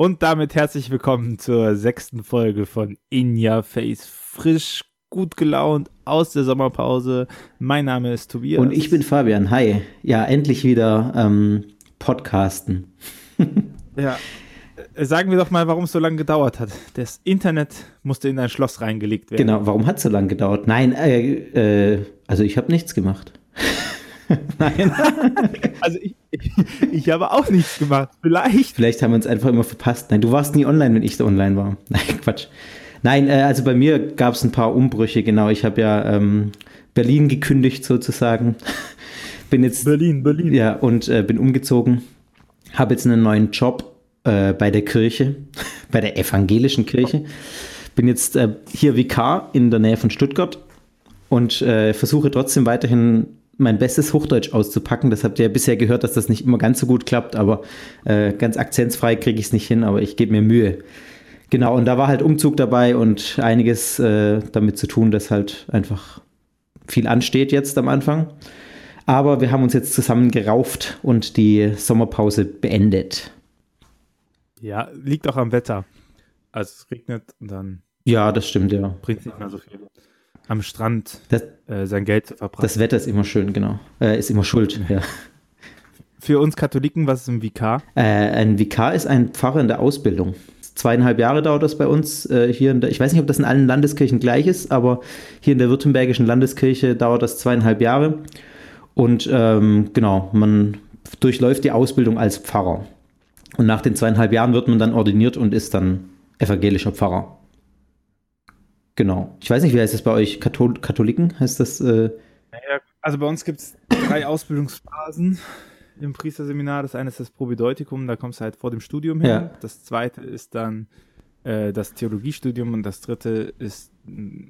Und damit herzlich willkommen zur sechsten Folge von In Your Face. Frisch, gut gelaunt aus der Sommerpause. Mein Name ist Tobias. Und ich bin Fabian. Hi. Ja, endlich wieder ähm, Podcasten. ja. Äh, sagen wir doch mal, warum es so lange gedauert hat. Das Internet musste in ein Schloss reingelegt werden. Genau, warum hat es so lange gedauert? Nein, äh, äh, also ich habe nichts gemacht. Nein. also ich, ich, ich, habe auch nichts gemacht. Vielleicht. Vielleicht haben wir uns einfach immer verpasst. Nein, du warst nie online, wenn ich so online war. Nein, Quatsch. Nein, äh, also bei mir gab es ein paar Umbrüche, genau. Ich habe ja ähm, Berlin gekündigt sozusagen. bin jetzt. Berlin, Berlin. Ja, und äh, bin umgezogen. Habe jetzt einen neuen Job äh, bei der Kirche, bei der evangelischen Kirche. Bin jetzt äh, hier Vikar in der Nähe von Stuttgart und äh, versuche trotzdem weiterhin mein bestes Hochdeutsch auszupacken. Das habt ihr ja bisher gehört, dass das nicht immer ganz so gut klappt, aber äh, ganz akzentsfrei kriege ich es nicht hin, aber ich gebe mir Mühe. Genau, und da war halt Umzug dabei und einiges äh, damit zu tun, dass halt einfach viel ansteht jetzt am Anfang. Aber wir haben uns jetzt zusammen gerauft und die Sommerpause beendet. Ja, liegt auch am Wetter. Also es regnet und dann. Ja, das stimmt, ja. Bringt nicht mehr so viel am Strand das, äh, sein Geld zu verbraten. Das Wetter ist immer schön, genau. Äh, ist immer schuld, ja. Für uns Katholiken, was ist ein Vikar? Äh, ein Vikar ist ein Pfarrer in der Ausbildung. Zweieinhalb Jahre dauert das bei uns äh, hier in der, ich weiß nicht, ob das in allen Landeskirchen gleich ist, aber hier in der württembergischen Landeskirche dauert das zweieinhalb Jahre. Und ähm, genau, man durchläuft die Ausbildung als Pfarrer. Und nach den zweieinhalb Jahren wird man dann ordiniert und ist dann evangelischer Pfarrer. Genau. Ich weiß nicht, wie heißt das bei euch? Kathol Katholiken heißt das? Äh also bei uns gibt es drei Ausbildungsphasen im Priesterseminar. Das eine ist das Probedeutikum, da kommst du halt vor dem Studium hin. Ja. Das zweite ist dann äh, das Theologiestudium und das dritte ist,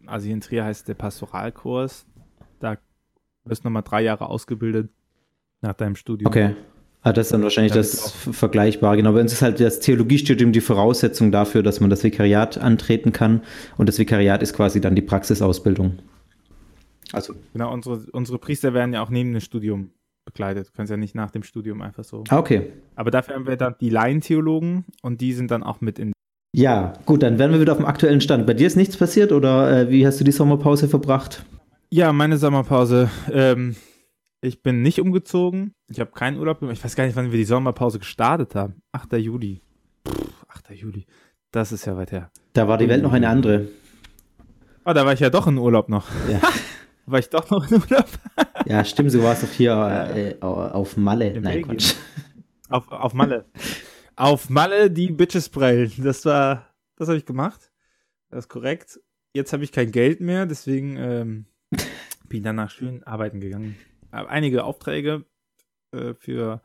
also hier in Trier heißt der Pastoralkurs. Da wirst du nochmal drei Jahre ausgebildet nach deinem Studium. Okay. Ah, das ist dann wahrscheinlich das Vergleichbare. Genau, bei uns ist halt das Theologiestudium die Voraussetzung dafür, dass man das Vikariat antreten kann. Und das Vikariat ist quasi dann die Praxisausbildung. Also. Genau, unsere, unsere Priester werden ja auch neben dem Studium begleitet. Du kannst ja nicht nach dem Studium einfach so. Ah, okay. Aber dafür haben wir dann die Laientheologen und die sind dann auch mit in. Ja, gut, dann werden wir wieder auf dem aktuellen Stand. Bei dir ist nichts passiert oder äh, wie hast du die Sommerpause verbracht? Ja, meine Sommerpause. Ähm, ich bin nicht umgezogen. Ich habe keinen Urlaub gemacht. Ich weiß gar nicht, wann wir die Sommerpause gestartet haben. 8. Juli. Pff, 8. Juli. Das ist ja weit her. Da war die Welt noch eine andere. Oh, da war ich ja doch in Urlaub noch. Ja. war ich doch noch in Urlaub? ja, stimmt, so warst du hier äh, auf Malle. In Nein, Quatsch. Auf, auf Malle. auf Malle die Bitches prellen. Das war, das habe ich gemacht. Das ist korrekt. Jetzt habe ich kein Geld mehr, deswegen ähm, bin ich danach schön arbeiten gegangen einige Aufträge äh, für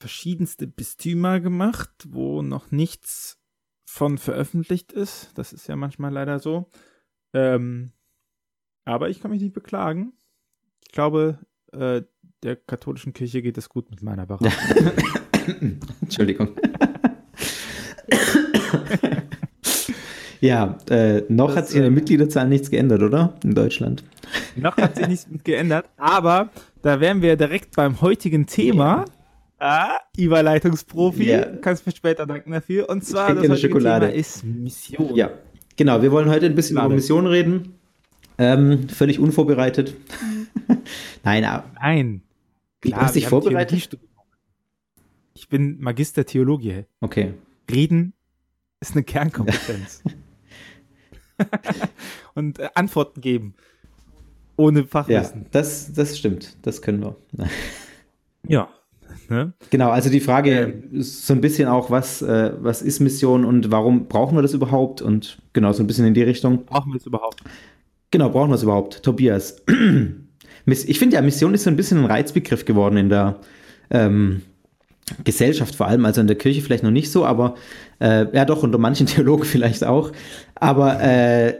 verschiedenste Bistümer gemacht, wo noch nichts von veröffentlicht ist. Das ist ja manchmal leider so. Ähm, aber ich kann mich nicht beklagen. Ich glaube, äh, der katholischen Kirche geht es gut mit meiner Beratung. Entschuldigung. ja, äh, noch das, hat sich in der äh, Mitgliederzahl nichts geändert, oder? In Deutschland. Noch hat sich nichts geändert, aber da wären wir direkt beim heutigen Thema. Ah, Überleitungsprofi. Ja. Kannst mir später danken dafür. Und zwar das heutige Schokolade. Thema ist Mission. Ja, genau. Wir wollen heute ein bisschen Schokolade. über Mission reden. Ähm, völlig unvorbereitet. Nein, aber. Nein. Klar, du hast dich vorbereitet? Ich bin Magister Theologie. Okay. Reden ist eine Kernkompetenz. Und äh, Antworten geben. Ohne Fachwissen. Ja, das, das stimmt. Das können wir. ja. Ne? Genau, also die Frage ähm, ist so ein bisschen auch, was, äh, was ist Mission und warum brauchen wir das überhaupt? Und genau, so ein bisschen in die Richtung. Brauchen wir es überhaupt? Genau, brauchen wir es überhaupt. Tobias, Ich finde ja, Mission ist so ein bisschen ein Reizbegriff geworden in der ähm, Gesellschaft vor allem, also in der Kirche vielleicht noch nicht so, aber äh, ja doch, unter manchen Theologen vielleicht auch. Aber äh,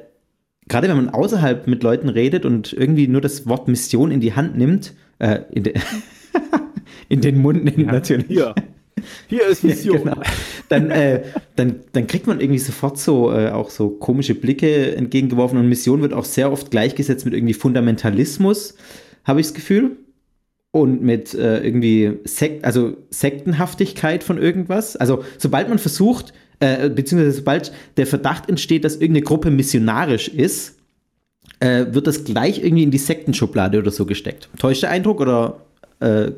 gerade wenn man außerhalb mit Leuten redet und irgendwie nur das Wort Mission in die Hand nimmt, äh, in, de in, den Mund nimmt ja, natürlich. Hier. Hier ist Mission. Ja, genau. dann, äh, dann, dann kriegt man irgendwie sofort so äh, auch so komische Blicke entgegengeworfen und Mission wird auch sehr oft gleichgesetzt mit irgendwie Fundamentalismus, habe ich das Gefühl und mit äh, irgendwie Sek also Sektenhaftigkeit von irgendwas. Also sobald man versucht, äh, beziehungsweise sobald der Verdacht entsteht, dass irgendeine Gruppe missionarisch ist, äh, wird das gleich irgendwie in die Sektenschublade oder so gesteckt. Täuscht der Eindruck oder äh,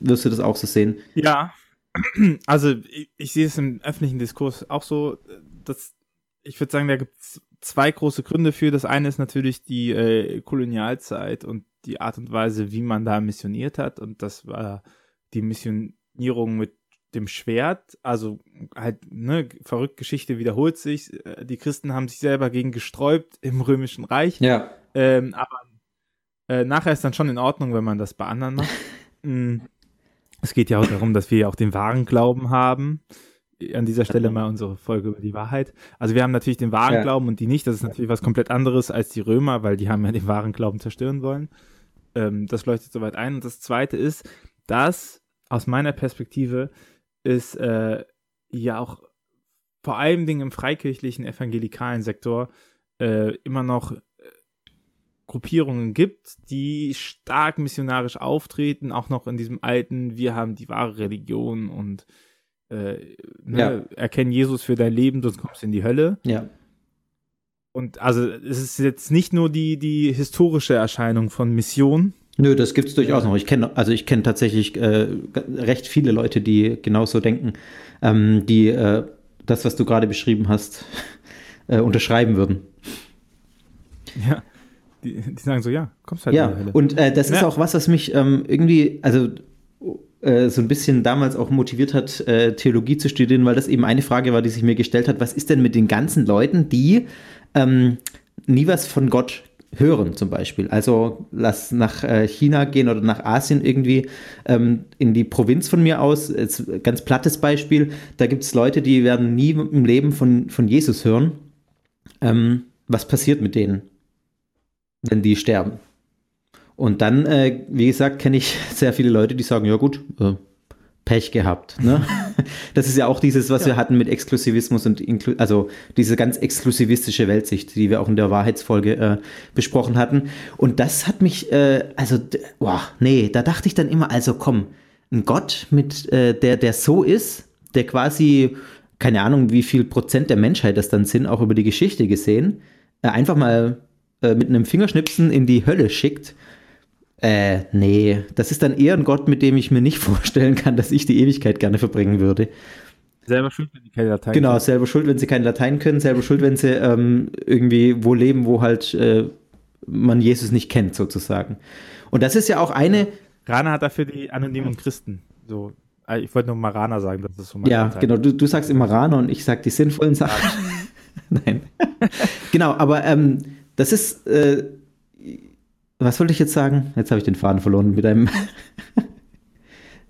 wirst du das auch so sehen? Ja, also ich, ich sehe es im öffentlichen Diskurs auch so, dass ich würde sagen, da gibt es zwei große Gründe für. Das eine ist natürlich die äh, Kolonialzeit und die Art und Weise, wie man da missioniert hat. Und das war die Missionierung mit dem Schwert. Also halt, ne, verrückt Geschichte wiederholt sich. Äh, die Christen haben sich selber gegen gesträubt im Römischen Reich. Ja. Ähm, aber äh, nachher ist dann schon in Ordnung, wenn man das bei anderen macht. mm. Es geht ja auch darum, dass wir auch den wahren Glauben haben an dieser Stelle mal unsere Folge über die Wahrheit. Also wir haben natürlich den wahren ja. Glauben und die nicht. Das ist natürlich was komplett anderes als die Römer, weil die haben ja den wahren Glauben zerstören wollen. Ähm, das leuchtet soweit ein. Und das Zweite ist, dass aus meiner Perspektive ist äh, ja auch vor allem Dingen im freikirchlichen evangelikalen Sektor äh, immer noch äh, Gruppierungen gibt, die stark missionarisch auftreten, auch noch in diesem alten, wir haben die wahre Religion und äh, ne, ja. erkenn Jesus für dein Leben, sonst kommst du in die Hölle. Ja. Und also es ist jetzt nicht nur die, die historische Erscheinung von Mission. Nö, das gibt es durchaus noch. Ich kenne, also ich kenne tatsächlich äh, recht viele Leute, die genauso denken, ähm, die äh, das, was du gerade beschrieben hast, äh, unterschreiben würden. Ja. Die, die, sagen so, ja, kommst halt ja, in die Hölle. Und äh, das ja. ist auch was, was mich ähm, irgendwie, also äh, so ein bisschen damals auch motiviert hat, äh, Theologie zu studieren, weil das eben eine Frage war, die sich mir gestellt hat, was ist denn mit den ganzen Leuten, die ähm, nie was von Gott hören zum Beispiel. Also lass nach äh, China gehen oder nach Asien irgendwie ähm, in die Provinz von mir aus. Jetzt, ganz plattes Beispiel. Da gibt es Leute, die werden nie im Leben von, von Jesus hören. Ähm, was passiert mit denen, wenn die sterben? Und dann, äh, wie gesagt, kenne ich sehr viele Leute, die sagen, ja gut, äh, Pech gehabt. Ne? Das ist ja auch dieses, was ja. wir hatten mit Exklusivismus und Inklu also diese ganz exklusivistische Weltsicht, die wir auch in der Wahrheitsfolge äh, besprochen hatten. Und das hat mich, äh, also, boah, nee, da dachte ich dann immer, also komm, ein Gott, mit, äh, der, der so ist, der quasi, keine Ahnung, wie viel Prozent der Menschheit das dann sind, auch über die Geschichte gesehen, äh, einfach mal äh, mit einem Fingerschnipsen in die Hölle schickt äh, nee, das ist dann eher ein Gott, mit dem ich mir nicht vorstellen kann, dass ich die Ewigkeit gerne verbringen würde. Selber schuld, wenn sie keine Latein genau, können. Genau, selber schuld, wenn sie kein Latein können, selber schuld, wenn sie ähm, irgendwie wo leben, wo halt äh, man Jesus nicht kennt, sozusagen. Und das ist ja auch eine. Rana hat dafür die anonymen Christen. So, äh, ich wollte nur Marana sagen, das ist so mein Ja, Latein. genau, du, du sagst immer Rana und ich sag die sinnvollen Sachen. Nein. genau, aber ähm, das ist. Äh, was wollte ich jetzt sagen? Jetzt habe ich den Faden verloren mit einem.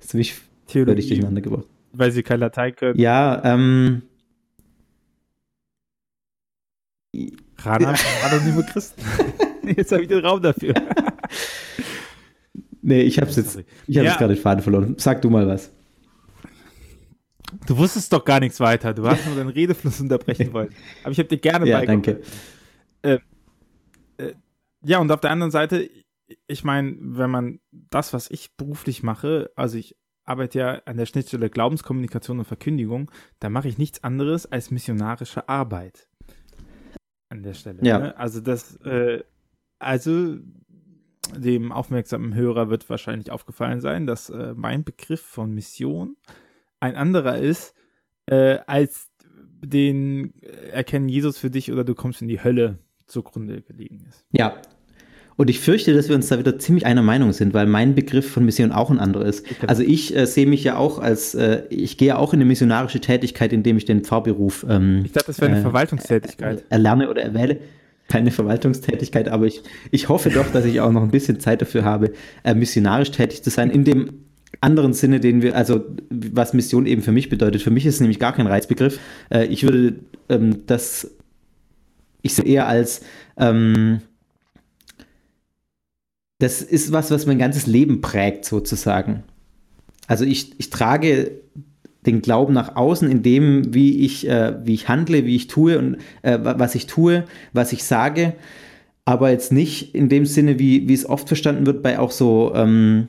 Jetzt habe ich völlig durcheinander gebracht. Weil sie kein Latein können. Ja, ähm. Rana, anonyme Christen. jetzt habe ich den Raum dafür. nee, ich habe jetzt, ich habe ja. gerade den Faden verloren. Sag du mal was. Du wusstest doch gar nichts weiter. Du hast nur deinen Redefluss unterbrechen wollen. Aber ich habe dir gerne ja, danke. Äh, ja, und auf der anderen Seite, ich meine, wenn man das, was ich beruflich mache, also ich arbeite ja an der Schnittstelle Glaubenskommunikation und Verkündigung, da mache ich nichts anderes als missionarische Arbeit. An der Stelle. Ja. Ne? Also das, äh, also dem aufmerksamen Hörer wird wahrscheinlich aufgefallen sein, dass äh, mein Begriff von Mission ein anderer ist äh, als den äh, Erkennen Jesus für dich oder du kommst in die Hölle zugrunde gelegen ist. Ja, und ich fürchte, dass wir uns da wieder ziemlich einer Meinung sind, weil mein Begriff von Mission auch ein anderer ist. Also ich äh, sehe mich ja auch als, äh, ich gehe auch in eine missionarische Tätigkeit, indem ich den Pfarrberuf. Ähm, ich dachte, das wäre eine äh, Verwaltungstätigkeit. Erlerne oder erwähle. keine Verwaltungstätigkeit, aber ich, ich hoffe doch, dass ich auch noch ein bisschen Zeit dafür habe, äh, missionarisch tätig zu sein, in dem anderen Sinne, den wir, also was Mission eben für mich bedeutet. Für mich ist es nämlich gar kein Reizbegriff. Äh, ich würde ähm, das, ich sehe eher als, ähm, das ist was, was mein ganzes Leben prägt, sozusagen. Also ich, ich trage den Glauben nach außen in dem, wie ich, äh, wie ich handle, wie ich tue und äh, was ich tue, was ich sage, aber jetzt nicht in dem Sinne, wie, wie es oft verstanden wird bei auch so ähm,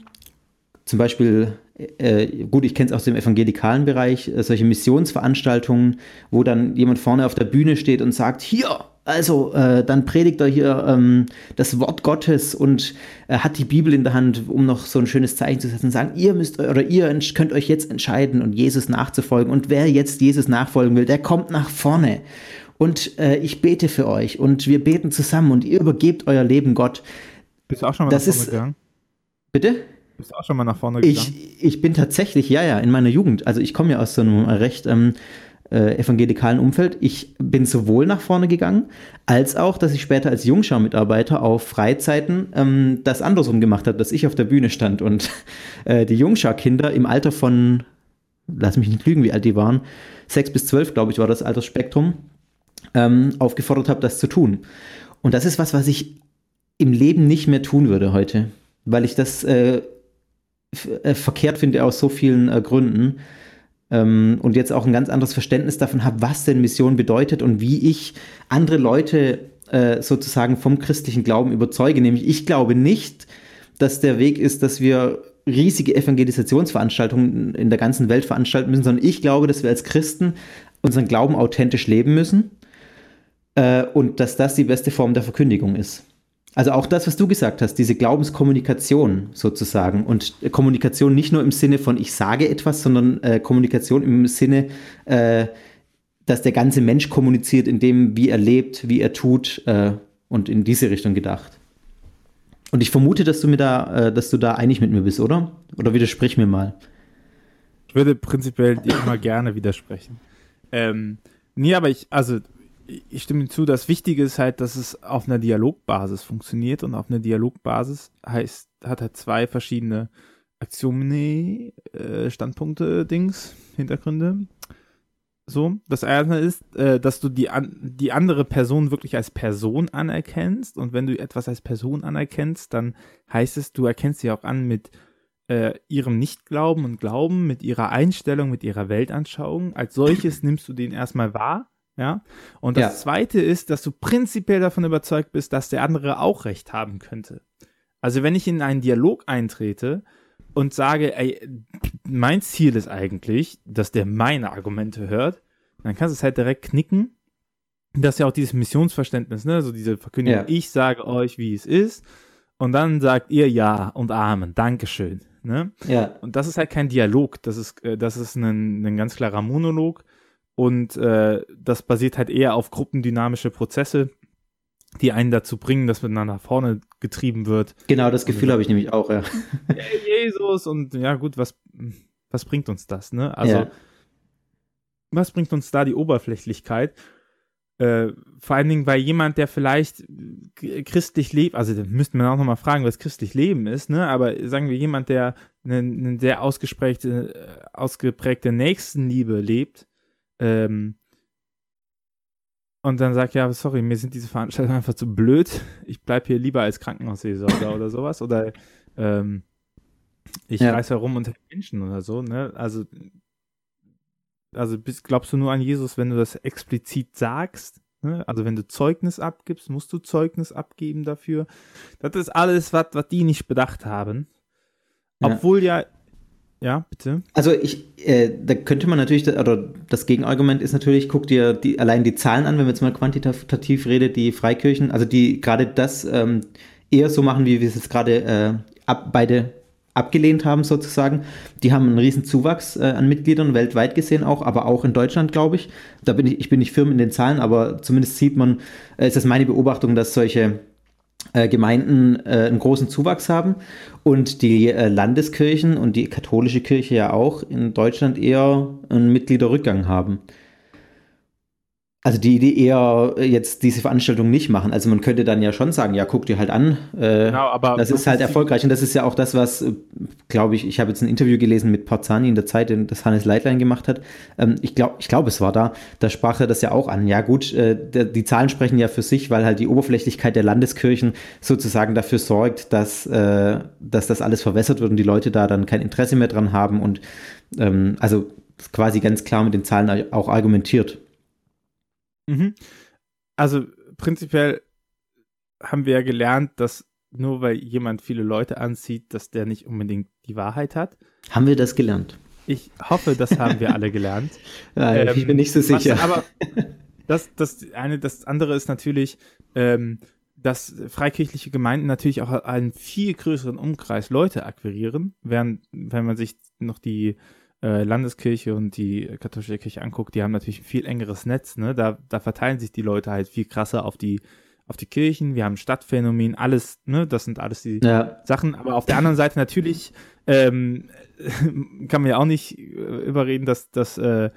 zum Beispiel, äh, gut, ich kenne es aus dem evangelikalen Bereich, äh, solche Missionsveranstaltungen, wo dann jemand vorne auf der Bühne steht und sagt, hier, also, äh, dann predigt er hier ähm, das Wort Gottes und äh, hat die Bibel in der Hand, um noch so ein schönes Zeichen zu setzen und sagen, ihr müsst oder ihr könnt euch jetzt entscheiden und Jesus nachzufolgen. Und wer jetzt Jesus nachfolgen will, der kommt nach vorne. Und äh, ich bete für euch und wir beten zusammen und ihr übergebt euer Leben Gott. Bist du auch schon mal das nach vorne ist, gegangen? Bitte? Bist du auch schon mal nach vorne gegangen? Ich, ich bin tatsächlich, ja, ja, in meiner Jugend. Also ich komme ja aus so einem recht ähm, äh, evangelikalen Umfeld. Ich bin sowohl nach vorne gegangen, als auch, dass ich später als Jungschau-Mitarbeiter auf Freizeiten ähm, das andersrum gemacht habe, dass ich auf der Bühne stand und äh, die Jungschau-Kinder im Alter von, lass mich nicht lügen, wie alt die waren, sechs bis zwölf, glaube ich, war das Altersspektrum, ähm, aufgefordert habe, das zu tun. Und das ist was, was ich im Leben nicht mehr tun würde heute, weil ich das äh, äh verkehrt finde aus so vielen äh, Gründen ähm, und jetzt auch ein ganz anderes Verständnis davon habe, was denn Mission bedeutet und wie ich andere Leute äh, sozusagen vom christlichen Glauben überzeuge. Nämlich ich glaube nicht, dass der Weg ist, dass wir riesige Evangelisationsveranstaltungen in der ganzen Welt veranstalten müssen, sondern ich glaube, dass wir als Christen unseren Glauben authentisch leben müssen äh, und dass das die beste Form der Verkündigung ist. Also auch das, was du gesagt hast, diese Glaubenskommunikation sozusagen und Kommunikation nicht nur im Sinne von ich sage etwas, sondern äh, Kommunikation im Sinne, äh, dass der ganze Mensch kommuniziert in dem, wie er lebt, wie er tut äh, und in diese Richtung gedacht. Und ich vermute, dass du mir da, äh, dass du da einig mit mir bist, oder? Oder widersprich mir mal. Ich würde prinzipiell dir immer gerne widersprechen. Ähm, nee, aber ich, also ich stimme zu, das Wichtige ist halt, dass es auf einer Dialogbasis funktioniert und auf einer Dialogbasis heißt, hat er zwei verschiedene Axiome, äh, Standpunkte, Dings, Hintergründe. So, das eine ist, äh, dass du die, an, die andere Person wirklich als Person anerkennst und wenn du etwas als Person anerkennst, dann heißt es, du erkennst sie auch an mit äh, ihrem Nichtglauben und Glauben, mit ihrer Einstellung, mit ihrer Weltanschauung. Als solches nimmst du den erstmal wahr ja. Und das ja. zweite ist, dass du prinzipiell davon überzeugt bist, dass der andere auch recht haben könnte. Also wenn ich in einen Dialog eintrete und sage, ey, mein Ziel ist eigentlich, dass der meine Argumente hört, dann kannst du es halt direkt knicken. Das ist ja auch dieses Missionsverständnis, ne? So diese Verkündigung, ja. ich sage euch, wie es ist. Und dann sagt ihr Ja und Amen, Dankeschön. Ne? Ja. Und das ist halt kein Dialog, das ist, äh, das ist ein, ein ganz klarer Monolog. Und äh, das basiert halt eher auf gruppendynamische Prozesse, die einen dazu bringen, dass man nach vorne getrieben wird. Genau, das Gefühl habe ich nämlich auch, ja. Jesus und ja gut, was, was bringt uns das, ne? Also, ja. was bringt uns da die Oberflächlichkeit? Äh, vor allen Dingen, weil jemand, der vielleicht christlich lebt, also da müsste man auch nochmal fragen, was christlich Leben ist, ne? Aber sagen wir, jemand, der eine, eine sehr ausgeprägte, äh, ausgeprägte Nächstenliebe lebt, ähm, und dann sagt, ja, sorry, mir sind diese Veranstaltungen einfach zu blöd. Ich bleibe hier lieber als Krankenhausseelsorger oder sowas. Oder ähm, ich ja. reise herum und Menschen oder so. Ne? Also, also bist, glaubst du nur an Jesus, wenn du das explizit sagst? Ne? Also wenn du Zeugnis abgibst, musst du Zeugnis abgeben dafür. Das ist alles, was die nicht bedacht haben. Obwohl ja ja, bitte. Also ich, äh, da könnte man natürlich, oder das Gegenargument ist natürlich, guck dir die, allein die Zahlen an, wenn wir jetzt mal quantitativ reden, die Freikirchen, also die gerade das ähm, eher so machen, wie wir es jetzt gerade äh, ab, beide abgelehnt haben sozusagen. Die haben einen riesen Zuwachs äh, an Mitgliedern weltweit gesehen auch, aber auch in Deutschland, glaube ich. Da bin ich, ich bin nicht firm in den Zahlen, aber zumindest sieht man, äh, ist das meine Beobachtung, dass solche Gemeinden äh, einen großen Zuwachs haben und die äh, Landeskirchen und die katholische Kirche ja auch in Deutschland eher einen Mitgliederrückgang haben. Also die Idee eher äh, jetzt diese Veranstaltung nicht machen. Also man könnte dann ja schon sagen, ja, guck dir halt an. Äh, genau, aber das ist halt erfolgreich und das ist ja auch das, was, äh, glaube ich, ich habe jetzt ein Interview gelesen mit Parzani in der Zeit, das Hannes Leitlein gemacht hat. Ähm, ich glaube, ich glaube, es war da. Da sprach er das ja auch an. Ja gut, äh, die Zahlen sprechen ja für sich, weil halt die Oberflächlichkeit der Landeskirchen sozusagen dafür sorgt, dass, äh, dass das alles verwässert wird und die Leute da dann kein Interesse mehr dran haben und ähm, also quasi ganz klar mit den Zahlen auch argumentiert. Mhm. Also prinzipiell haben wir ja gelernt, dass nur weil jemand viele Leute anzieht, dass der nicht unbedingt die Wahrheit hat. Haben wir das gelernt? Ich hoffe, das haben wir alle gelernt. ja, ähm, ich bin nicht so sicher. Was, aber das, das, eine, das andere ist natürlich, ähm, dass freikirchliche Gemeinden natürlich auch einen viel größeren Umkreis Leute akquirieren, während, wenn man sich noch die äh, Landeskirche und die katholische Kirche anguckt, die haben natürlich ein viel engeres Netz, ne? Da, da verteilen sich die Leute halt viel krasser auf die, auf die Kirchen, wir haben Stadtphänomen, alles, ne, das sind alles die ja. Sachen. Aber auf der anderen Seite natürlich ähm, kann man ja auch nicht äh, überreden, dass, dass äh,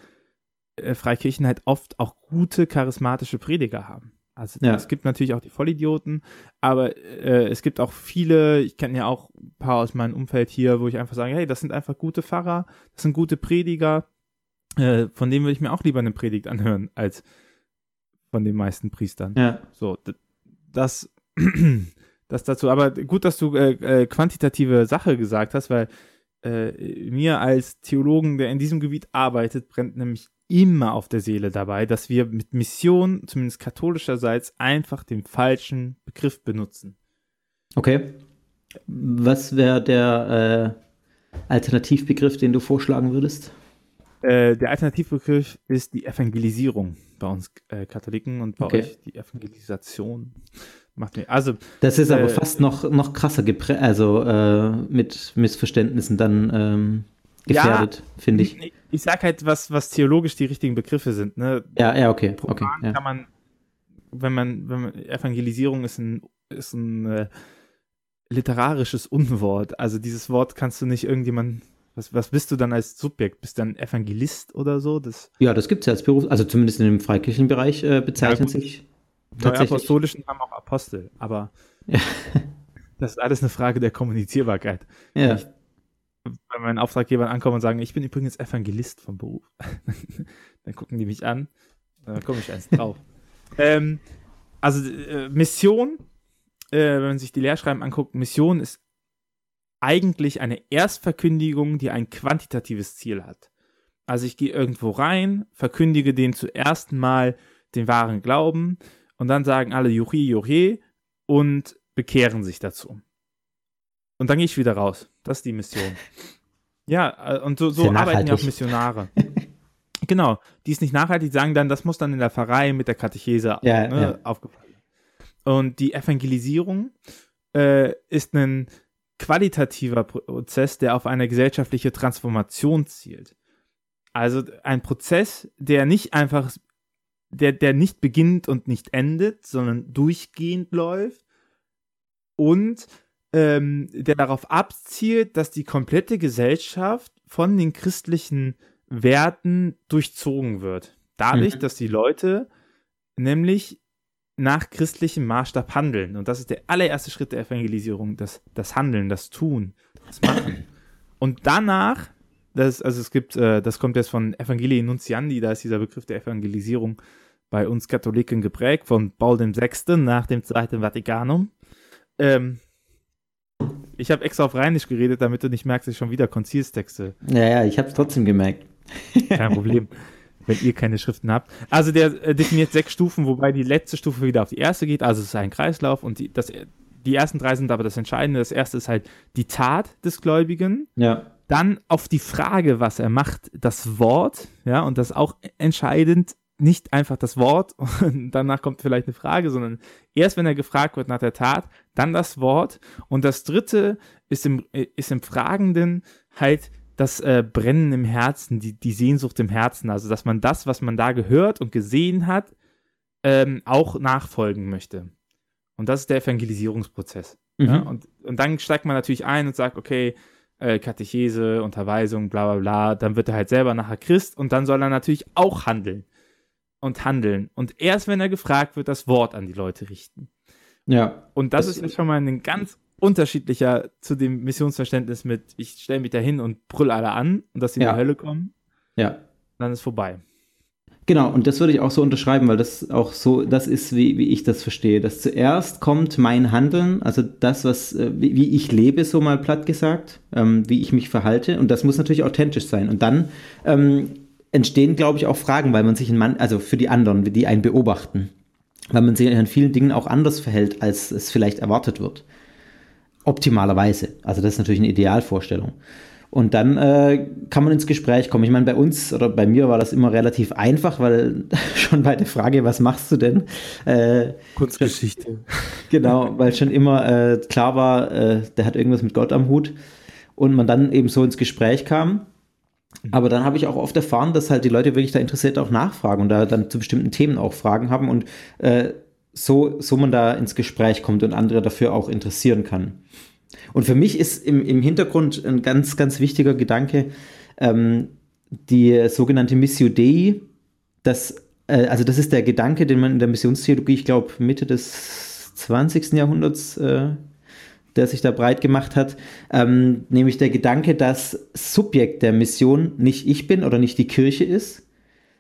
äh, Freikirchen halt oft auch gute charismatische Prediger haben. Also ja. es gibt natürlich auch die Vollidioten, aber äh, es gibt auch viele, ich kenne ja auch paar aus meinem Umfeld hier, wo ich einfach sage, hey, das sind einfach gute Pfarrer, das sind gute Prediger, äh, von denen würde ich mir auch lieber eine Predigt anhören, als von den meisten Priestern. Ja. So, das, das dazu. Aber gut, dass du äh, äh, quantitative Sache gesagt hast, weil äh, mir als Theologen, der in diesem Gebiet arbeitet, brennt nämlich immer auf der Seele dabei, dass wir mit Mission, zumindest katholischerseits, einfach den falschen Begriff benutzen. Okay. Was wäre der äh, Alternativbegriff, den du vorschlagen würdest? Äh, der Alternativbegriff ist die Evangelisierung bei uns äh, Katholiken und bei okay. euch die Evangelisation. Macht mir, also, das ist aber äh, fast noch, noch krasser geprägt, also äh, mit Missverständnissen dann ähm, gefährdet, ja, finde ich. ich. Ich sag halt, was, was theologisch die richtigen Begriffe sind. Ne? Ja, ja, okay. okay ja. kann man, wenn man, wenn man, Evangelisierung ist ein, ist ein äh, literarisches Unwort. Also dieses Wort kannst du nicht irgendjemand, was, was bist du dann als Subjekt? Bist du dann Evangelist oder so? Das, ja, das gibt es ja als Beruf, also zumindest in dem Freikirchenbereich äh, bezeichnet ja, sich. Tatsächlich. Apostolischen haben auch Apostel, aber ja. das ist alles eine Frage der Kommunizierbarkeit. Ja. Ich, bei meinen Auftraggebern ankommen und sagen, ich bin übrigens Evangelist vom Beruf. dann gucken die mich an, dann komme ich eins drauf. ähm, also äh, Mission, äh, wenn man sich die Lehrschreiben anguckt, Mission ist eigentlich eine Erstverkündigung, die ein quantitatives Ziel hat. Also ich gehe irgendwo rein, verkündige den zum ersten Mal den wahren Glauben und dann sagen alle Juchi, Juche und bekehren sich dazu. Und dann gehe ich wieder raus. Das ist die Mission. Ja, äh, und so, so arbeiten ja auch Missionare. genau, die ist nicht nachhaltig, sagen dann, das muss dann in der Pfarrei mit der Katechese ja, ne, ja. aufgefallen. Und die Evangelisierung äh, ist ein qualitativer Prozess, der auf eine gesellschaftliche Transformation zielt. Also ein Prozess, der nicht einfach, der, der nicht beginnt und nicht endet, sondern durchgehend läuft und ähm, der darauf abzielt, dass die komplette Gesellschaft von den christlichen Werten durchzogen wird. Dadurch, mhm. dass die Leute nämlich nach christlichem Maßstab handeln. Und das ist der allererste Schritt der Evangelisierung, das, das Handeln, das Tun, das Machen. Und danach, das, also es gibt, äh, das kommt jetzt von Evangelii Nuntiandi, da ist dieser Begriff der Evangelisierung bei uns Katholiken geprägt, von Paul VI. nach dem Zweiten Vatikanum. Ähm, ich habe extra auf Rheinisch geredet, damit du nicht merkst, dass ich schon wieder Konzilstexte. Ja, ja, ich habe es trotzdem gemerkt. Kein Problem, wenn ihr keine Schriften habt. Also der äh, definiert sechs Stufen, wobei die letzte Stufe wieder auf die erste geht. Also es ist ein Kreislauf und die, das, die ersten drei sind aber das Entscheidende. Das erste ist halt die Tat des Gläubigen. Ja. Dann auf die Frage, was er macht, das Wort. Ja, und das ist auch entscheidend nicht einfach das Wort und danach kommt vielleicht eine Frage, sondern erst wenn er gefragt wird nach der Tat, dann das Wort. Und das dritte ist im, ist im Fragenden halt das äh, Brennen im Herzen, die, die Sehnsucht im Herzen. Also, dass man das, was man da gehört und gesehen hat, ähm, auch nachfolgen möchte. Und das ist der Evangelisierungsprozess. Mhm. Ja? Und, und dann steigt man natürlich ein und sagt, okay, äh, Katechese, Unterweisung, bla bla bla, dann wird er halt selber nachher Christ und dann soll er natürlich auch handeln. und handeln. Und erst wenn er gefragt wird, das Wort an die Leute richten. Ja. Und das, das ist schon mal ein ganz unterschiedlicher zu dem Missionsverständnis mit, ich stelle mich da hin und brüll alle an und dass sie ja. in die Hölle kommen. Ja. Dann ist vorbei. Genau, und das würde ich auch so unterschreiben, weil das auch so, das ist, wie, wie ich das verstehe. Dass zuerst kommt mein Handeln, also das, was, äh, wie, wie ich lebe, so mal platt gesagt, ähm, wie ich mich verhalte. Und das muss natürlich authentisch sein. Und dann ähm, entstehen, glaube ich, auch Fragen, weil man sich in man, also für die anderen, die einen beobachten, weil man sich an vielen Dingen auch anders verhält, als es vielleicht erwartet wird. Optimalerweise. Also das ist natürlich eine Idealvorstellung. Und dann äh, kann man ins Gespräch kommen. Ich meine, bei uns oder bei mir war das immer relativ einfach, weil schon bei der Frage, was machst du denn? Äh, Kurzgeschichte. Genau, weil schon immer äh, klar war, äh, der hat irgendwas mit Gott am Hut. Und man dann eben so ins Gespräch kam. Aber dann habe ich auch oft erfahren, dass halt die Leute wirklich da interessiert auch nachfragen und da dann zu bestimmten Themen auch Fragen haben und äh, so, so man da ins Gespräch kommt und andere dafür auch interessieren kann. Und für mich ist im, im Hintergrund ein ganz, ganz wichtiger Gedanke ähm, die sogenannte Missio Dei. Das, äh, also das ist der Gedanke, den man in der Missionstheologie, ich glaube, Mitte des 20. Jahrhunderts, äh, der sich da breit gemacht hat, ähm, nämlich der Gedanke, dass Subjekt der Mission nicht ich bin oder nicht die Kirche ist,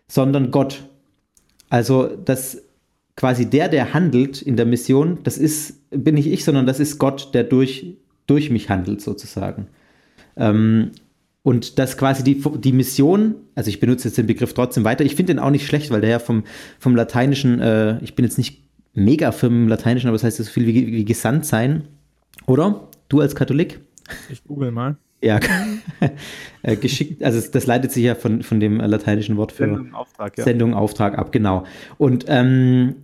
sondern Gott. Also, dass quasi der, der handelt in der Mission, das ist, bin nicht ich, sondern das ist Gott, der durch, durch mich handelt sozusagen. Ähm, und dass quasi die, die Mission, also ich benutze jetzt den Begriff trotzdem weiter, ich finde den auch nicht schlecht, weil der ja vom, vom Lateinischen, äh, ich bin jetzt nicht mega firm im Lateinischen, aber das heißt so viel wie, wie gesandt sein, oder? Du als Katholik? Ich google mal. Ja, äh, geschickt, also das leitet sich ja von, von dem lateinischen Wort für Sendung, Auftrag, ja. Sendung, Auftrag ab, genau. Und ähm,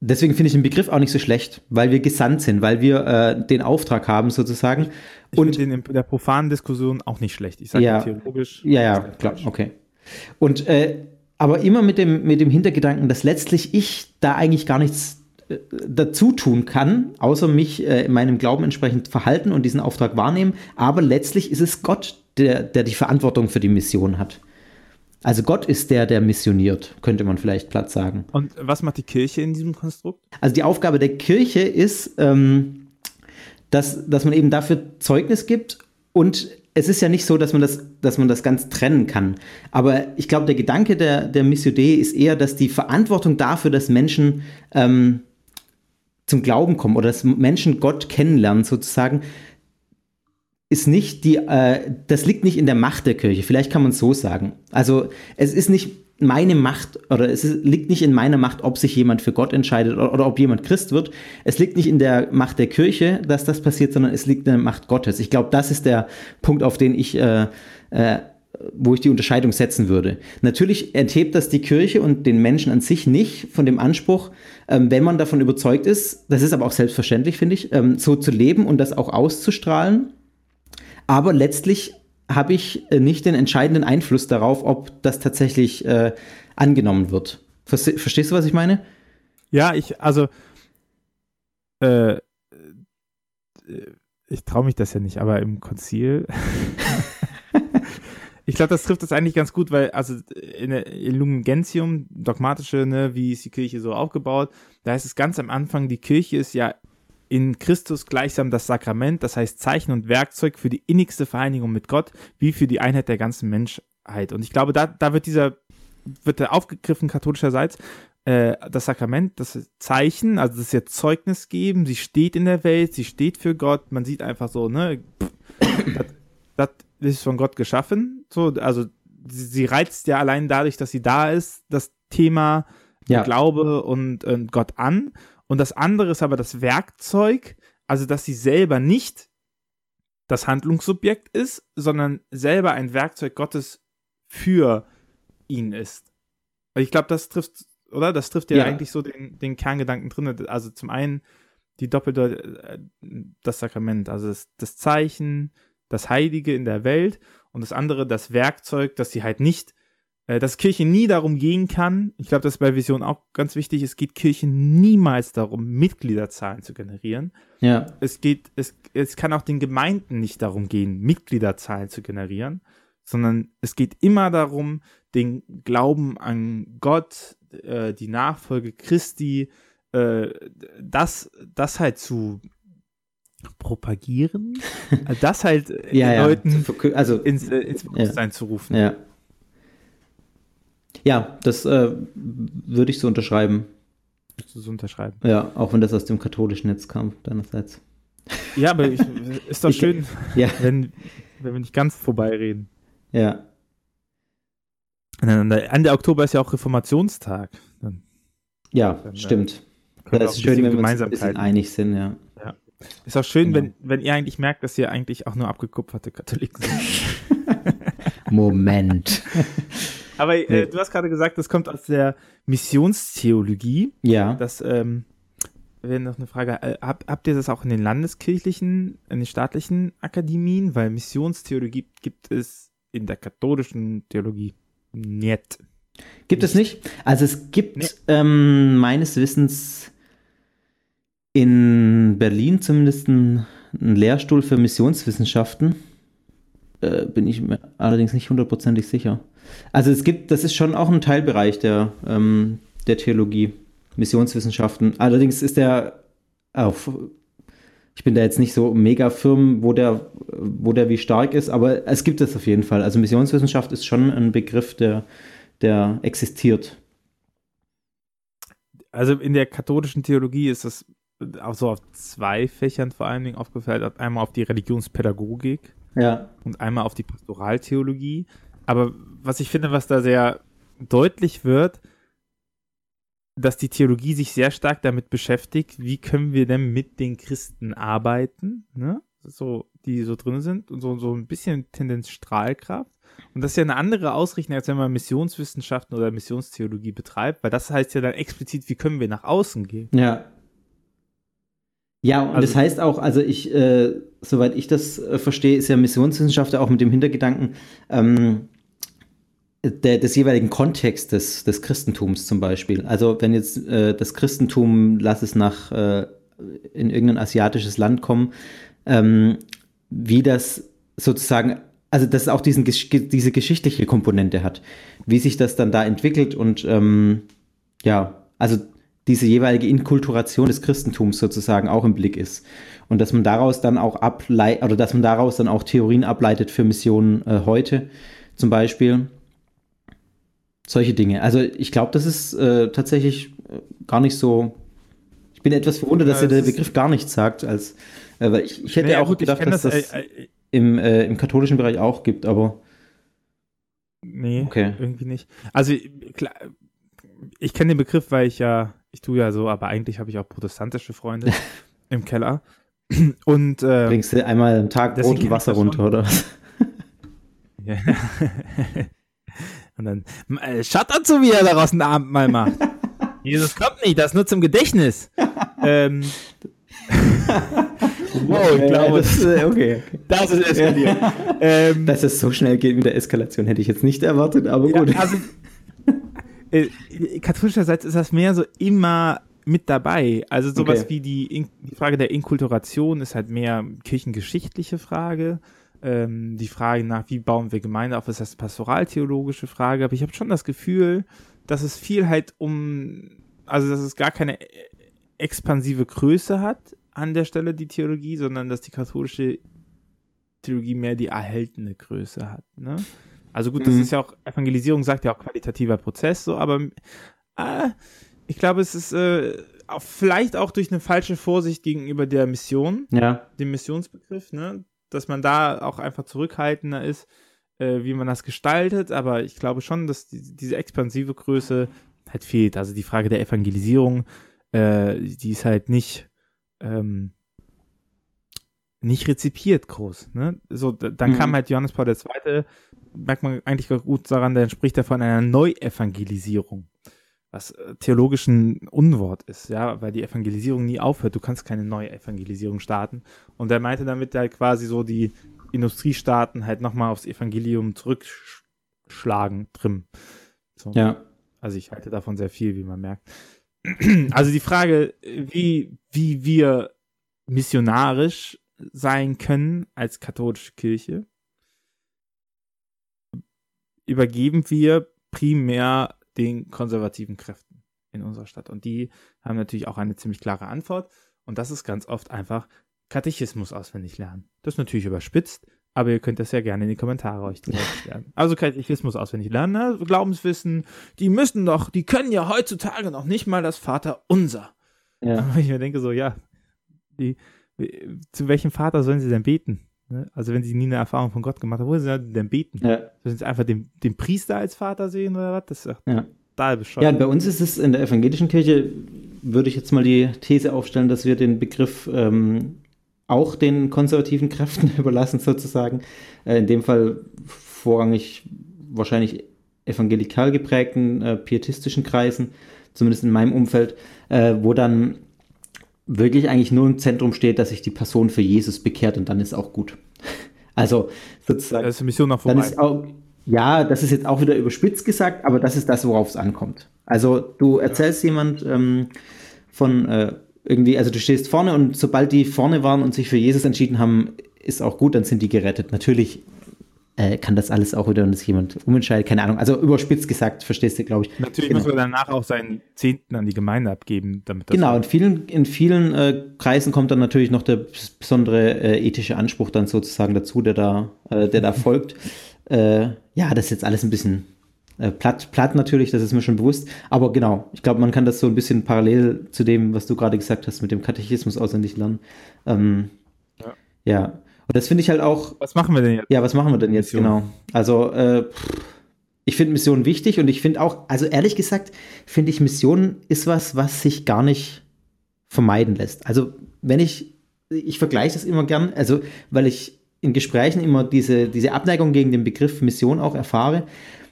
deswegen finde ich den Begriff auch nicht so schlecht, weil wir gesandt sind, weil wir äh, den Auftrag haben sozusagen. Ich und den in der profanen Diskussion auch nicht schlecht. Ich sage ja, theologisch. Ja, ja, klar, okay. Und äh, aber immer mit dem, mit dem Hintergedanken, dass letztlich ich da eigentlich gar nichts äh, dazu tun kann, außer mich äh, in meinem Glauben entsprechend verhalten und diesen Auftrag wahrnehmen. Aber letztlich ist es Gott, der, der die Verantwortung für die Mission hat. Also Gott ist der, der missioniert, könnte man vielleicht platt sagen. Und was macht die Kirche in diesem Konstrukt? Also die Aufgabe der Kirche ist, ähm, dass, dass man eben dafür Zeugnis gibt und es ist ja nicht so, dass man das, dass man das ganz trennen kann. Aber ich glaube, der Gedanke der, der Missio Dei ist eher, dass die Verantwortung dafür, dass Menschen ähm, zum Glauben kommen oder dass Menschen Gott kennenlernen, sozusagen, ist nicht die, äh, das liegt nicht in der Macht der Kirche. Vielleicht kann man es so sagen. Also es ist nicht meine Macht oder es ist, liegt nicht in meiner Macht, ob sich jemand für Gott entscheidet oder, oder, ob jemand Christ wird. Es liegt nicht in der Macht der Kirche, dass das passiert, sondern es liegt in der Macht Gottes. Ich glaube, das ist der Punkt, auf den ich äh, äh, wo ich die Unterscheidung setzen würde. Natürlich enthebt das die Kirche und den Menschen an sich nicht von dem Anspruch, ähm, wenn man davon überzeugt ist, das ist aber auch selbstverständlich, finde ich, ähm, so zu leben und das auch auszustrahlen aber letztlich habe ich äh, nicht den entscheidenden Einfluss darauf, ob das tatsächlich äh, angenommen wird. Verstehst du, was ich meine? Ja, ich, also, äh, äh ich traue mich das ja nicht, aber im Konzil. ich glaube, das trifft das eigentlich ganz gut, weil, also in der Lumen Gentium, dogmatische, ne, wie ist die Kirche so aufgebaut, da ist es ganz am Anfang, die Kirche ist ja in Christus gleichsam das Sakrament, das heißt Zeichen und Werkzeug für die innigste Vereinigung mit Gott, wie für die Einheit der ganzen Menschheit. Und ich glaube, da, da wird dieser, wird er aufgegriffen katholischerseits, äh, das Sakrament, das Zeichen, also das ist ja Zeugnis geben, sie steht in der Welt, sie steht für Gott, man sieht einfach so, ne, das, das ist von Gott geschaffen, so, also sie, sie reizt ja allein dadurch, dass sie da ist, das Thema ja. Glaube und, und Gott an und das andere ist aber das Werkzeug, also dass sie selber nicht das Handlungssubjekt ist, sondern selber ein Werkzeug Gottes für ihn ist. Ich glaube, das trifft, oder? Das trifft ja, ja, eigentlich so den, den Kerngedanken drin. Also zum einen die doppelte, äh, das Sakrament, also das, das Zeichen, das Heilige in der Welt und das andere das Werkzeug, dass sie halt nicht dass Kirche nie darum gehen kann, ich glaube, das ist bei Vision auch ganz wichtig, es geht Kirche niemals darum, Mitgliederzahlen zu generieren. Ja. Es geht, es, es kann auch den Gemeinden nicht darum gehen, Mitgliederzahlen zu generieren, sondern es geht immer darum, den Glauben an Gott, äh, die Nachfolge Christi, äh, das, das halt zu propagieren, äh, das halt äh, Ja, den ja. Leuten Also, ins, äh, ins Bewusstsein zu rufen. ja. Ja, das äh, würde ich so unterschreiben. Würdest du so unterschreiben? Ja, auch wenn das aus dem katholischen Netz kam, deinerseits. Ja, aber ich, ist doch Ich- schön, Ja, wenn, wenn wir nicht ganz vorbeireden. ja. Und dann, der Ende Oktober ist ja auch Reformationstag. Dann Ja, Dann, stimmt. können wir Das auch ist schön, wenn wir uns ein bisschen einig sind, ja. Ist auch schön, Genau. wenn, wenn ihr eigentlich merkt, dass ihr eigentlich auch nur abgekupferte Katholiken seid. Moment. Aber Nee. äh, du hast gerade gesagt, das kommt aus der Missionstheologie. Ja, Das ähm, wäre noch eine Frage. Äh, hab, habt ihr das auch in den landeskirchlichen, in den staatlichen Akademien? Weil Missionstheologie gibt es in der katholischen Theologie nicht. gibt es nicht. Also es gibt Nee. ähm, meines Wissens in Berlin zumindest einen, einen Lehrstuhl für Missionswissenschaften. Äh, bin ich mir allerdings nicht hundertprozentig sicher. Also es gibt, das ist schon auch ein Teilbereich der, ähm, der Theologie, Missionswissenschaften. Allerdings ist der auf, ich bin da jetzt nicht so mega firm, wo der, wo der wie stark ist, aber es gibt es auf jeden Fall. Also Missionswissenschaft ist schon ein Begriff, der, der existiert. Also in der katholischen Theologie ist das auch so auf zwei Fächern vor allen Dingen aufgefallen. Einmal auf die Religionspädagogik Ja. und einmal auf die Pastoraltheologie. Aber was ich finde, was da sehr deutlich wird, dass die Theologie sich sehr stark damit beschäftigt, wie können wir denn mit den Christen arbeiten, ne? So, die so drin sind und so, so ein bisschen Tendenz Strahlkraft. Und das ist ja eine andere Ausrichtung, als wenn man Missionswissenschaften oder Missionstheologie betreibt, weil das heißt ja dann explizit, wie können wir nach außen gehen. Ja. Ja, und Also- das heißt auch, also ich, äh, soweit ich das äh, verstehe, ist ja Missionswissenschaft auch mit dem Hintergedanken ähm, der, des jeweiligen Kontextes des Christentums zum Beispiel. Also wenn jetzt äh, das Christentum, lass es nach äh, in irgendein asiatisches Land kommen, ähm, wie das sozusagen, also dass es auch diesen, diese geschichtliche Komponente hat, wie sich das dann da entwickelt und ähm, ja, also diese jeweilige Inkulturation des Christentums sozusagen auch im Blick ist. Und dass man daraus dann auch ableitet, oder dass man daraus dann auch Theorien ableitet für Missionen äh, heute, zum Beispiel. Solche Dinge. Also ich glaube, das ist äh, tatsächlich äh, gar nicht so. Ich bin etwas verwundert, dass Ja, der Begriff gar nichts sagt, als äh, weil ich, ich hätte Naja, auch gut, gedacht, dass das, äh, äh, im, äh, im katholischen Bereich auch gibt, aber Nee, Okay. irgendwie nicht. Also klar, ich kenne den Begriff, weil ich ja, ich tue ja so, aber eigentlich habe ich auch protestantische Freunde im Keller. Und bringst du einmal am Tag Brot und Wasser das runter, oder was? ja. und dann äh, schaut dazu, wie er daraus ein Abendmahl macht. Jesus kommt nicht, das ist nur zum Gedächtnis. ähm, wow, ich glaube, das, äh, okay, okay. das ist eskaliert. ähm, Dass es so schnell geht mit der Eskalation, hätte ich jetzt nicht erwartet, aber Ja, gut. also, äh, katholischerseits ist das mehr so immer mit dabei. Also sowas Okay. wie die, In die Frage der Inkulturation ist halt mehr kirchengeschichtliche Frage. Ähm, die Frage nach, wie bauen wir Gemeinde auf, ist das pastoraltheologische Frage. Aber ich habe schon das Gefühl, dass es viel halt um, also dass es gar keine expansive Größe hat an der Stelle, die Theologie, sondern dass die katholische Theologie mehr die erhaltene Größe hat. Ne? Also gut, das Mhm. ist ja auch, Evangelisierung sagt ja auch qualitativer Prozess, so, aber äh, ich glaube, es ist äh, auch, vielleicht auch durch eine falsche Vorsicht gegenüber der Mission, Ja, dem Missionsbegriff, ne, dass man da auch einfach zurückhaltender ist, äh, wie man das gestaltet, aber ich glaube schon, dass die, diese expansive Größe halt fehlt. Also die Frage der Evangelisierung, äh, die ist halt nicht, ähm, nicht rezipiert groß. Ne? So, dann Mhm. kam halt Johannes Paul II., merkt man eigentlich gut daran, der spricht ja von einer Neuevangelisierung, was äh, theologisch ein Unwort ist, ja, weil die Evangelisierung nie aufhört. Du kannst keine neue Evangelisierung starten. Und er meinte damit halt quasi so die Industriestaaten halt nochmal aufs Evangelium zurückschlagen, trimmen. So. ja. Also ich halte davon sehr viel, wie man merkt. Also die Frage, wie, wie wir missionarisch sein können als katholische Kirche, übergeben wir primär den konservativen Kräften in unserer Stadt. Und die haben natürlich auch eine ziemlich klare Antwort. Und das ist ganz oft einfach Katechismus auswendig lernen. Das ist natürlich überspitzt, aber ihr könnt das ja gerne in die Kommentare euch lernen. Also Katechismus auswendig lernen, ne? Glaubenswissen, die müssen doch, die können ja heutzutage noch nicht mal das Vater unser. Ja. Aber ich mir denke so, ja, die, zu welchem Vater sollen sie denn beten? Ne? Also wenn sie nie eine Erfahrung von Gott gemacht haben, wo sollen sie denn beten? Ja. Sollen sie einfach den, den Priester als Vater sehen oder was? Das ist ja. total bescheuert. Ja, bei uns ist es in der evangelischen Kirche, würde ich jetzt mal die These aufstellen, dass wir den Begriff ähm, auch den konservativen Kräften überlassen, sozusagen. Äh, in dem Fall vorrangig wahrscheinlich evangelikal geprägten, äh, pietistischen Kreisen, zumindest in meinem Umfeld, äh, wo dann wirklich eigentlich nur im Zentrum steht, dass sich die Person für Jesus bekehrt und dann ist auch gut. Also sozusagen. Das ist die Mission noch vorbei. Auch, ja, das ist jetzt auch wieder überspitzt gesagt, aber das ist das, worauf es ankommt. Also du erzählst ja. jemand ähm, von äh, irgendwie, also du stehst vorne und sobald die vorne waren und sich für Jesus entschieden haben, ist auch gut, dann sind die gerettet. Natürlich äh, kann das alles auch wieder, wenn sich jemand umentscheidet, keine Ahnung. Also überspitzt gesagt, verstehst du, glaube ich. Natürlich genau. muss man danach auch seinen Zehnten an die Gemeinde abgeben. Damit das genau, in vielen, in vielen äh, Kreisen kommt dann natürlich noch der besondere äh, ethische Anspruch dann sozusagen dazu, der da, äh, der da folgt. Äh, ja, das ist jetzt alles ein bisschen äh, platt, platt natürlich, das ist mir schon bewusst. Aber genau, ich glaube, man kann das so ein bisschen parallel zu dem, was du gerade gesagt hast, mit dem Katechismus auswendig lernen. Ähm, ja. ja. Und das finde ich halt auch. Was machen wir denn jetzt? Ja, was machen wir denn jetzt Mission. genau? Also, äh, ich finde Missionen wichtig und ich finde auch, also ehrlich gesagt, finde ich Missionen ist was, was sich gar nicht vermeiden lässt. Also, wenn ich, ich vergleiche das immer gern, also, weil ich in Gesprächen immer diese, diese Abneigung gegen den Begriff Mission auch erfahre,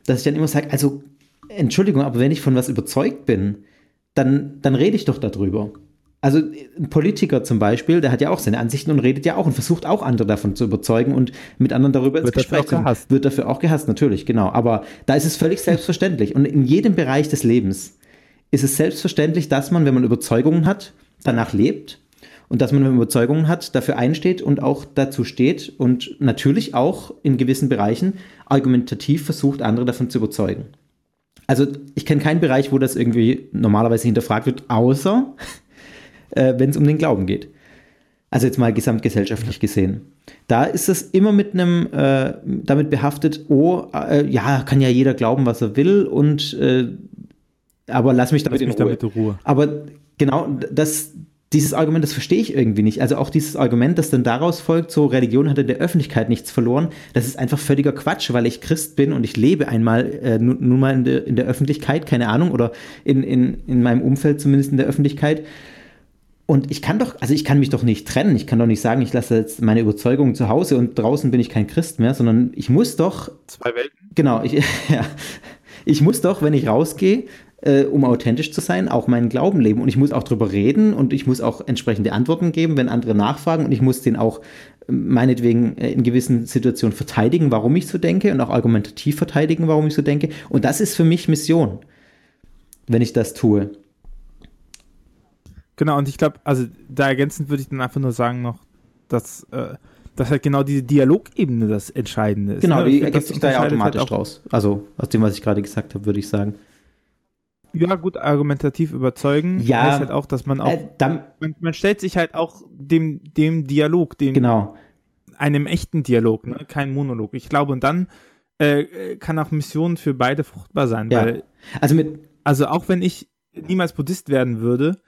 dass ich dann immer sage, also, Entschuldigung, aber wenn ich von was überzeugt bin, dann, dann rede ich doch darüber. Also ein Politiker zum Beispiel, der hat ja auch seine Ansichten und redet ja auch und versucht auch andere davon zu überzeugen und mit anderen darüber ins Gespräch zu kommen. Wird dafür auch gehasst, natürlich, genau. Aber da ist es völlig selbstverständlich. Und in jedem Bereich des Lebens ist es selbstverständlich, dass man, wenn man Überzeugungen hat, danach lebt und dass man, wenn man Überzeugungen hat, dafür einsteht und auch dazu steht und natürlich auch in gewissen Bereichen argumentativ versucht, andere davon zu überzeugen. Also ich kenne keinen Bereich, wo das irgendwie normalerweise hinterfragt wird, außer äh, wenn es um den Glauben geht. Also jetzt mal gesamtgesellschaftlich gesehen. Da ist es immer mit einem, äh, damit behaftet, oh, äh, ja, kann ja jeder glauben, was er will und äh, aber lass mich damit, lass in, Ruhe. damit in Ruhe. Aber genau, das, dieses Argument, das verstehe ich irgendwie nicht. Also auch dieses Argument, das dann daraus folgt, so Religion hat in der Öffentlichkeit nichts verloren, das ist einfach völliger Quatsch, weil ich Christ bin und ich lebe einmal äh, nun, nun, mal in der, in der Öffentlichkeit, keine Ahnung, oder in, in, in meinem Umfeld zumindest in der Öffentlichkeit. Und ich kann doch, also ich kann mich doch nicht trennen. Ich kann doch nicht sagen, ich lasse jetzt meine Überzeugung zu Hause und draußen bin ich kein Christ mehr, sondern ich muss doch. Zwei Welten? Genau, ich, ja, ich muss doch, wenn ich rausgehe, äh, um authentisch zu sein, auch meinen Glauben leben. Und ich muss auch drüber reden und ich muss auch entsprechende Antworten geben, wenn andere nachfragen. Und ich muss den auch meinetwegen äh, in gewissen Situationen verteidigen, warum ich so denke und auch argumentativ verteidigen, warum ich so denke. Und das ist für mich Mission, wenn ich das tue. Genau, und ich glaube, also da ergänzend würde ich dann einfach nur sagen noch, dass, äh, dass halt genau diese Dialogebene das Entscheidende ist. Genau, ne? die ergibt sich da ja automatisch halt draus. Also aus dem, was ich gerade gesagt habe, würde ich sagen. Ja, gut, argumentativ überzeugen ja, heißt halt auch, dass man auch, äh, dann, man, man, stellt sich halt auch dem, dem Dialog, dem, genau. einem echten Dialog, ne? kein Monolog. Ich glaube, und dann äh, kann auch Mission für beide fruchtbar sein, ja. weil, also mit, also auch wenn ich niemals Buddhist werden würde,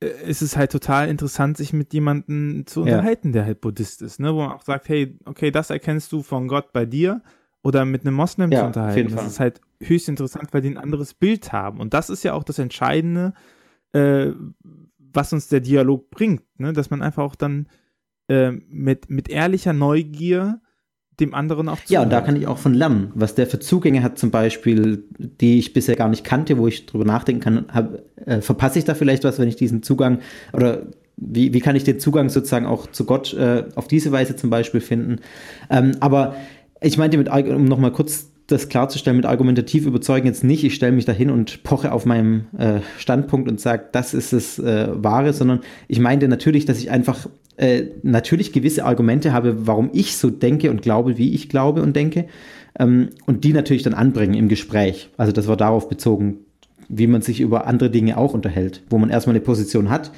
ist es halt total interessant, sich mit jemandem zu unterhalten, ja. der halt Buddhist ist, ne? Wo man auch sagt, hey, okay, das erkennst du von Gott bei dir oder mit einem Moslem ja, zu unterhalten. Das ist halt höchst interessant, weil die ein anderes Bild haben. Und das ist ja auch das Entscheidende, äh, was uns der Dialog bringt, ne? Dass man einfach auch dann äh, mit, mit ehrlicher Neugier dem anderen auch zu. Ja, und da kann ich auch von lernen, was der für Zugänge hat, zum Beispiel, die ich bisher gar nicht kannte, wo ich drüber nachdenken kann, hab, äh, verpasse ich da vielleicht was, wenn ich diesen Zugang oder wie, wie kann ich den Zugang sozusagen auch zu Gott äh, auf diese Weise zum Beispiel finden? Ähm, aber ich meinte mit, um nochmal kurz das klarzustellen mit argumentativ überzeugen jetzt nicht, ich stelle mich dahin und poche auf meinem äh, Standpunkt und sage, das ist das äh, Wahre, sondern ich meinte natürlich, dass ich einfach äh, natürlich gewisse Argumente habe, warum ich so denke und glaube, wie ich glaube und denke. Ähm, und die natürlich dann anbringen im Gespräch. Also das war darauf bezogen, wie man sich über andere Dinge auch unterhält, wo man erstmal eine Position hat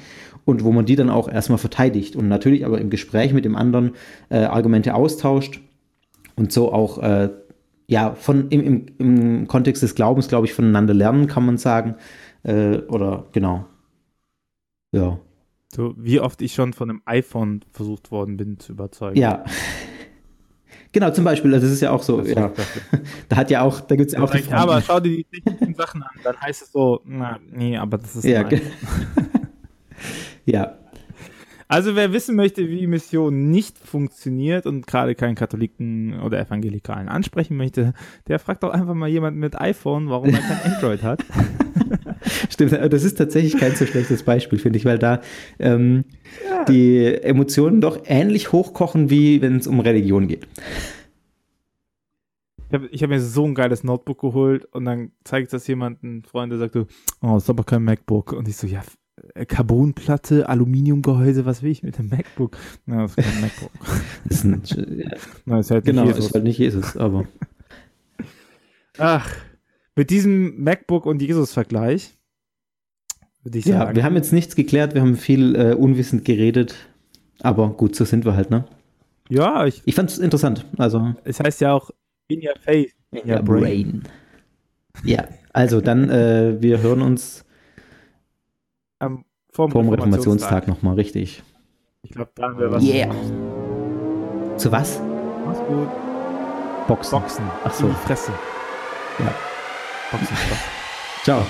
und wo man die dann auch erstmal verteidigt und natürlich aber im Gespräch mit dem anderen äh, Argumente austauscht und so auch äh, ja von im, im, im Kontext des Glaubens, glaube ich, voneinander lernen, kann man sagen. Äh, oder genau. Ja. So wie oft ich schon von einem iPhone versucht worden bin zu überzeugen. Ja. Genau, zum Beispiel, also das ist ja auch so, ja. da hat ja auch, da gibt es ja auch die Aber schau dir die technischen Sachen an, dann heißt es so, na, nee, aber das ist ja, ja. Also wer wissen möchte, wie Mission nicht funktioniert und gerade keinen Katholiken oder Evangelikalen ansprechen möchte, der fragt doch einfach mal jemanden mit iPhone, warum er kein Android hat. Stimmt, das ist tatsächlich kein so schlechtes Beispiel, finde ich, weil da ähm, ja. die Emotionen doch ähnlich hochkochen, wie wenn es um Religion geht. Ich habe hab mir so ein geiles Notebook geholt und dann zeigt das jemanden, Freund, der sagt so, oh, ist aber kein MacBook. Und ich so, ja, Carbonplatte, Aluminiumgehäuse, was will ich mit dem MacBook? Na, das ist kein MacBook. das ist ein, Na, ist halt genau, Jesus. ist halt nicht Jesus, aber. Ach, mit diesem MacBook und Jesus-Vergleich würde ich sagen. Ja, wir haben jetzt nichts geklärt, wir haben viel äh, unwissend geredet, aber gut, so sind wir halt, ne? Ja, ich. Ich fand es interessant. Also. Es heißt ja auch in your face, in your brain. brain. Ja, also dann, äh, wir hören uns am vorm, vorm Reformationstag nochmal, richtig. Ich glaube, da haben wir was. Yeah. Zu was? Mach's gut. Boxen. Boxen. Ach so. In die Fresse. Ja. Boxen. Ciao.